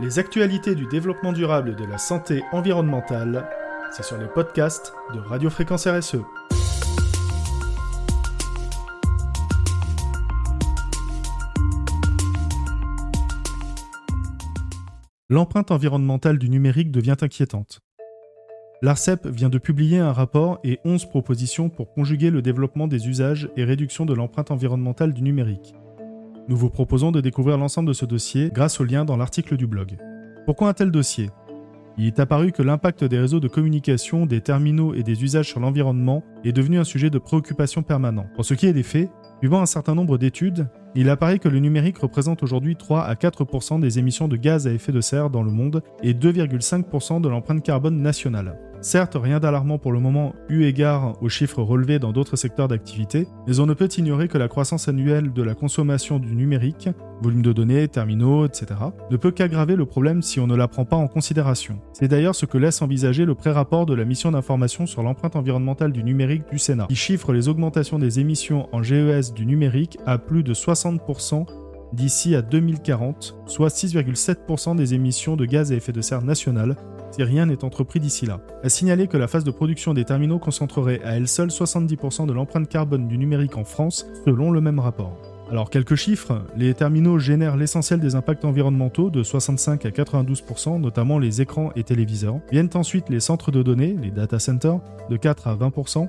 Les actualités du développement durable et de la santé environnementale, c'est sur les podcasts de Radio Fréquence RSE. L'empreinte environnementale du numérique devient inquiétante. L'ARCEP vient de publier un rapport et 11 propositions pour conjuguer le développement des usages et réduction de l'empreinte environnementale du numérique. Nous vous proposons de découvrir l'ensemble de ce dossier grâce au lien dans l'article du blog. Pourquoi un tel dossier? Il est apparu que l'impact des réseaux de communication, des terminaux et des usages sur l'environnement est devenu un sujet de préoccupation permanent. Pour ce qui est des faits, suivant un certain nombre d'études, il apparaît que le numérique représente aujourd'hui 3 à 4% des émissions de gaz à effet de serre dans le monde et 2,5% de l'empreinte carbone nationale. Certes, rien d'alarmant pour le moment eu égard aux chiffres relevés dans d'autres secteurs d'activité, mais on ne peut ignorer que la croissance annuelle de la consommation du numérique, volume de données, terminaux, etc., ne peut qu'aggraver le problème si on ne la prend pas en considération. C'est d'ailleurs ce que laisse envisager le pré-rapport de la mission d'information sur l'empreinte environnementale du numérique du Sénat, qui chiffre les augmentations des émissions en GES du numérique à plus de 60% d'ici à 2040, soit 6,7% des émissions de gaz à effet de serre nationales, si rien n'est entrepris d'ici là. À signaler que la phase de production des terminaux concentrerait à elle seule 70% de l'empreinte carbone du numérique en France, selon le même rapport. Alors quelques chiffres, les terminaux génèrent l'essentiel des impacts environnementaux de 65 à 92%, notamment les écrans et téléviseurs. Viennent ensuite les centres de données, les data centers, de 4 à 20%,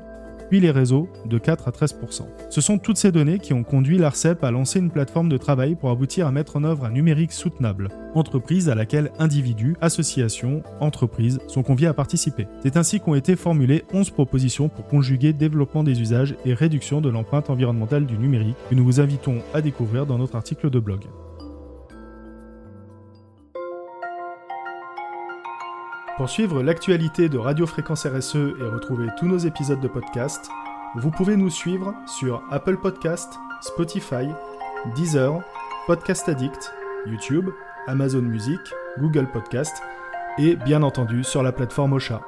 puis les réseaux de 4 à 13% Ce sont toutes ces données qui ont conduit l'ARCEP à lancer une plateforme de travail pour aboutir à mettre en œuvre un numérique soutenable, entreprise à laquelle individus, associations, entreprises sont conviés à participer. C'est ainsi qu'ont été formulées 11 propositions pour conjuguer développement des usages et réduction de l'empreinte environnementale du numérique que nous vous invitons à découvrir dans notre article de blog. Pour suivre l'actualité de Radio Fréquence RSE et retrouver tous nos épisodes de podcast, vous pouvez nous suivre sur Apple Podcast, Spotify, Deezer, Podcast Addict, YouTube, Amazon Music, Google Podcast et bien entendu sur la plateforme Ocha.